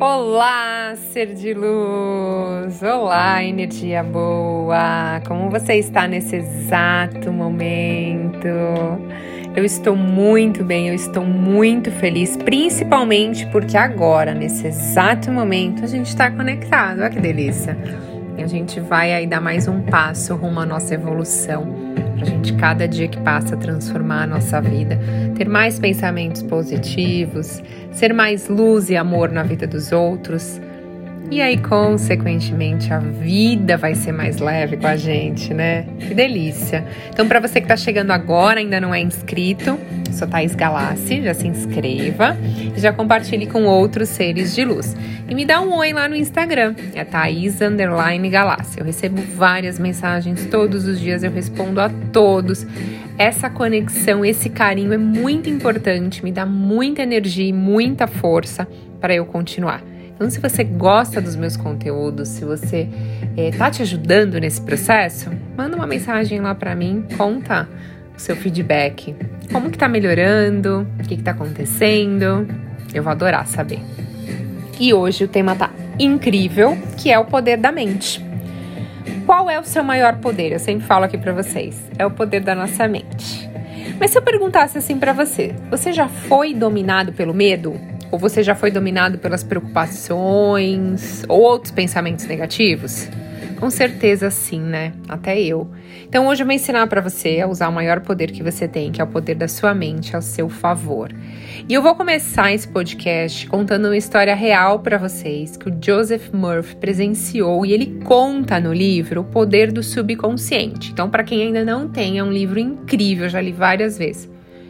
Olá, ser de luz! Olá, energia boa! Como você está nesse exato momento? Eu estou muito bem, eu estou muito feliz, principalmente porque agora, nesse exato momento, a gente está conectado. Olha que delícia! A gente vai aí dar mais um passo rumo à nossa evolução para a gente, cada dia que passa, transformar a nossa vida, ter mais pensamentos positivos, ser mais luz e amor na vida dos outros. E aí, consequentemente, a vida vai ser mais leve com a gente, né? Que delícia! Então, para você que está chegando agora, ainda não é inscrito, sou Thaís Galassi, já se inscreva e já compartilhe com outros seres de luz. E me dá um oi lá no Instagram, é Thaís Galassi. Eu recebo várias mensagens todos os dias, eu respondo a todos. Essa conexão, esse carinho é muito importante, me dá muita energia e muita força para eu continuar. Então, se você gosta dos meus conteúdos, se você é, te ajudando nesse processo, manda uma mensagem lá para mim, conta o seu feedback. Como que tá melhorando? O que que tá acontecendo? Eu vou adorar saber. E hoje o tema tá incrível, que é o poder da mente. Qual é o seu maior poder? Eu sempre falo aqui para vocês. É o poder da nossa mente. Mas se eu perguntasse assim para você, você já foi dominado pelo medo? Ou você já foi dominado pelas preocupações ou outros pensamentos negativos? Com certeza sim, né? Até eu. Então hoje eu vou ensinar para você a usar o maior poder que você tem, que é o poder da sua mente ao seu favor. E eu vou começar esse podcast contando uma história real para vocês que o Joseph Murphy presenciou e ele conta no livro O Poder do Subconsciente. Então, para quem ainda não tem, é um livro incrível, já li várias vezes.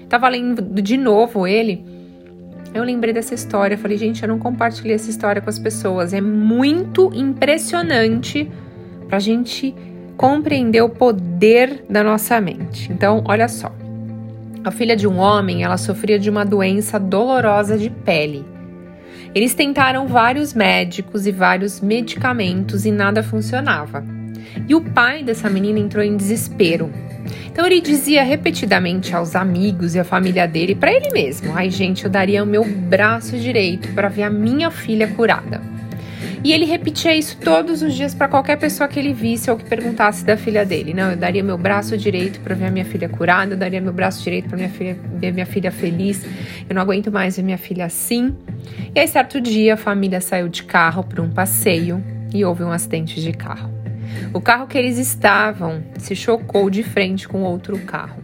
Tava lendo de novo ele eu lembrei dessa história, falei, gente, eu não compartilhei essa história com as pessoas. É muito impressionante para a gente compreender o poder da nossa mente. Então, olha só. A filha de um homem, ela sofria de uma doença dolorosa de pele. Eles tentaram vários médicos e vários medicamentos e nada funcionava. E o pai dessa menina entrou em desespero. Então ele dizia repetidamente aos amigos e à família dele, para ele mesmo: "Ai, gente, eu daria o meu braço direito para ver a minha filha curada". E ele repetia isso todos os dias para qualquer pessoa que ele visse ou que perguntasse da filha dele. Não, eu daria meu braço direito para ver a minha filha curada, eu daria meu braço direito para minha filha ver minha filha feliz. Eu não aguento mais ver minha filha assim. E aí certo dia a família saiu de carro para um passeio e houve um acidente de carro. O carro que eles estavam se chocou de frente com outro carro.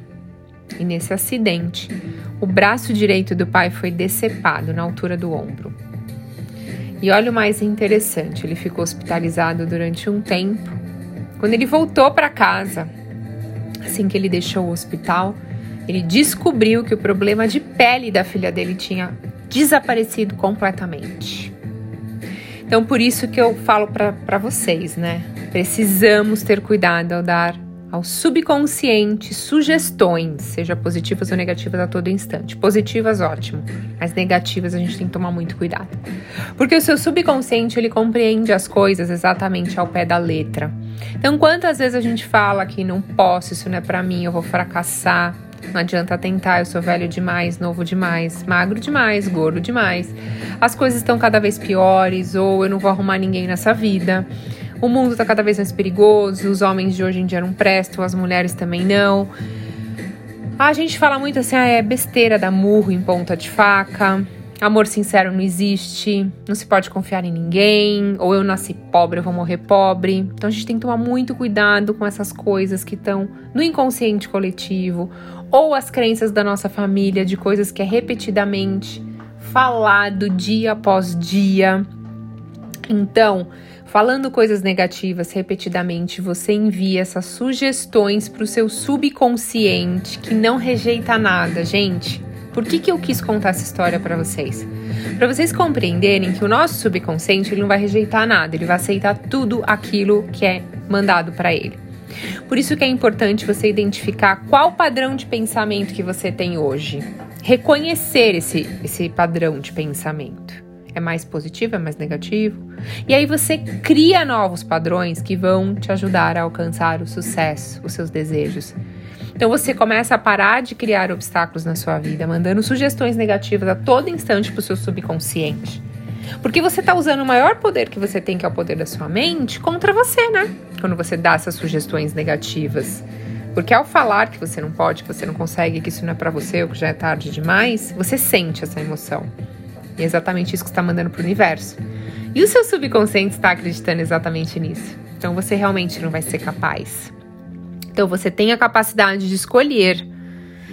E nesse acidente, o braço direito do pai foi decepado na altura do ombro. E olha o mais interessante, ele ficou hospitalizado durante um tempo. Quando ele voltou para casa, assim que ele deixou o hospital, ele descobriu que o problema de pele da filha dele tinha desaparecido completamente. Então, por isso que eu falo para vocês, né? Precisamos ter cuidado ao dar ao subconsciente sugestões, seja positivas ou negativas a todo instante. Positivas, ótimo, mas negativas a gente tem que tomar muito cuidado. Porque o seu subconsciente, ele compreende as coisas exatamente ao pé da letra. Então, quantas vezes a gente fala que não posso, isso não é para mim, eu vou fracassar, não adianta tentar, eu sou velho demais, novo demais, magro demais, gordo demais. As coisas estão cada vez piores, ou eu não vou arrumar ninguém nessa vida. O mundo está cada vez mais perigoso, os homens de hoje em dia não prestam, as mulheres também não. A gente fala muito assim, ah, é besteira dar murro em ponta de faca. Amor sincero não existe, não se pode confiar em ninguém, ou eu nasci pobre, eu vou morrer pobre. Então a gente tem que tomar muito cuidado com essas coisas que estão no inconsciente coletivo, ou as crenças da nossa família de coisas que é repetidamente falado dia após dia. Então, falando coisas negativas repetidamente, você envia essas sugestões para o seu subconsciente que não rejeita nada, gente. Por que, que eu quis contar essa história para vocês? Para vocês compreenderem que o nosso subconsciente ele não vai rejeitar nada, ele vai aceitar tudo aquilo que é mandado para ele. Por isso que é importante você identificar qual padrão de pensamento que você tem hoje. Reconhecer esse, esse padrão de pensamento é mais positivo, é mais negativo. E aí você cria novos padrões que vão te ajudar a alcançar o sucesso, os seus desejos. Então você começa a parar de criar obstáculos na sua vida, mandando sugestões negativas a todo instante para o seu subconsciente. Porque você está usando o maior poder que você tem, que é o poder da sua mente, contra você, né? Quando você dá essas sugestões negativas. Porque ao falar que você não pode, que você não consegue, que isso não é para você, ou que já é tarde demais, você sente essa emoção. E é exatamente isso que está mandando para o universo. E o seu subconsciente está acreditando exatamente nisso. Então você realmente não vai ser capaz. Então você tem a capacidade de escolher.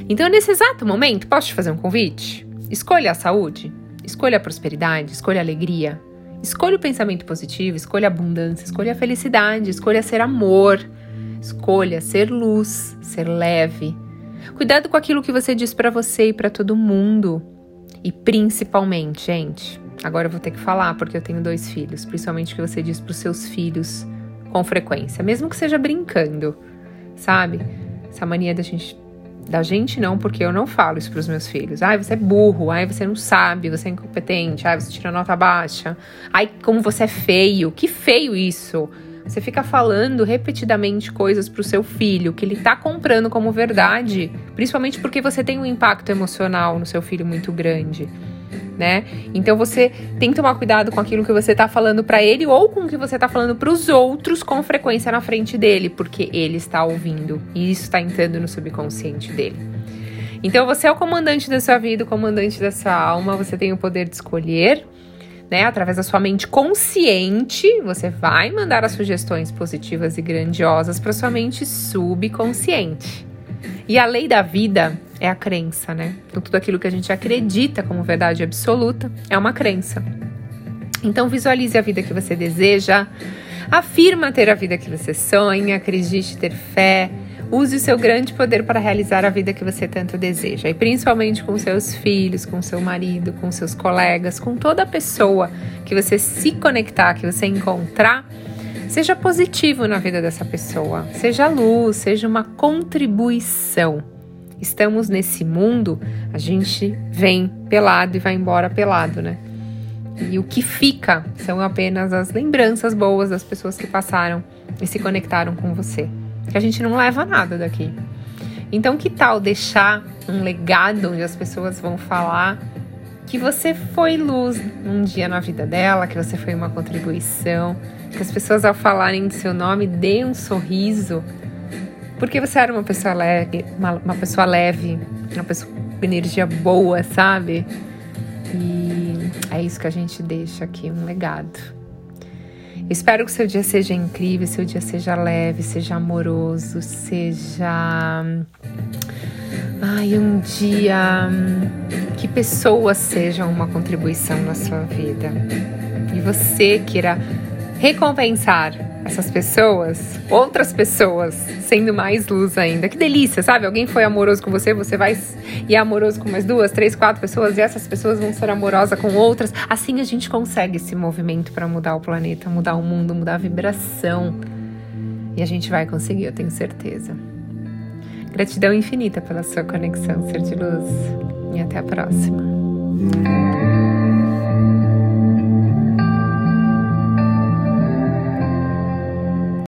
Então nesse exato momento, posso te fazer um convite? Escolha a saúde, escolha a prosperidade, escolha a alegria, escolha o pensamento positivo, escolha a abundância, escolha a felicidade, escolha ser amor, escolha ser luz, ser leve. Cuidado com aquilo que você diz para você e para todo mundo. E principalmente, gente, agora eu vou ter que falar porque eu tenho dois filhos, principalmente o que você diz para os seus filhos com frequência, mesmo que seja brincando sabe? Essa mania da gente. Da gente não, porque eu não falo isso pros meus filhos. Ai, você é burro, ai, você não sabe, você é incompetente, ai, você tira nota baixa. Ai, como você é feio. Que feio isso. Você fica falando repetidamente coisas pro seu filho que ele tá comprando como verdade, principalmente porque você tem um impacto emocional no seu filho muito grande né? Então você tem que tomar cuidado com aquilo que você está falando para ele ou com o que você está falando para os outros com frequência na frente dele, porque ele está ouvindo e isso está entrando no subconsciente dele. Então você é o comandante da sua vida, o comandante da sua alma, você tem o poder de escolher, né? Através da sua mente consciente, você vai mandar as sugestões positivas e grandiosas para sua mente subconsciente. E a lei da vida é a crença, né? Então, tudo aquilo que a gente acredita como verdade absoluta é uma crença. Então, visualize a vida que você deseja, afirma ter a vida que você sonha, acredite ter fé, use o seu grande poder para realizar a vida que você tanto deseja, e principalmente com seus filhos, com seu marido, com seus colegas, com toda pessoa que você se conectar, que você encontrar Seja positivo na vida dessa pessoa, seja luz, seja uma contribuição. Estamos nesse mundo, a gente vem pelado e vai embora pelado, né? E o que fica são apenas as lembranças boas das pessoas que passaram e se conectaram com você. Que a gente não leva nada daqui. Então, que tal deixar um legado onde as pessoas vão falar que você foi luz um dia na vida dela, que você foi uma contribuição, que as pessoas ao falarem de seu nome deem um sorriso, porque você era uma pessoa leve, uma, uma pessoa leve, uma pessoa com energia boa, sabe? E é isso que a gente deixa aqui, um legado. Espero que seu dia seja incrível, seu dia seja leve, seja amoroso, seja. Ai, um dia que pessoas sejam uma contribuição na sua vida. E você queira recompensar essas pessoas, outras pessoas, sendo mais luz ainda. Que delícia, sabe? Alguém foi amoroso com você, você vai e é amoroso com mais duas, três, quatro pessoas, e essas pessoas vão ser amorosas com outras. Assim a gente consegue esse movimento para mudar o planeta, mudar o mundo, mudar a vibração. E a gente vai conseguir, eu tenho certeza. Gratidão infinita pela sua conexão, ser de luz. E até a próxima.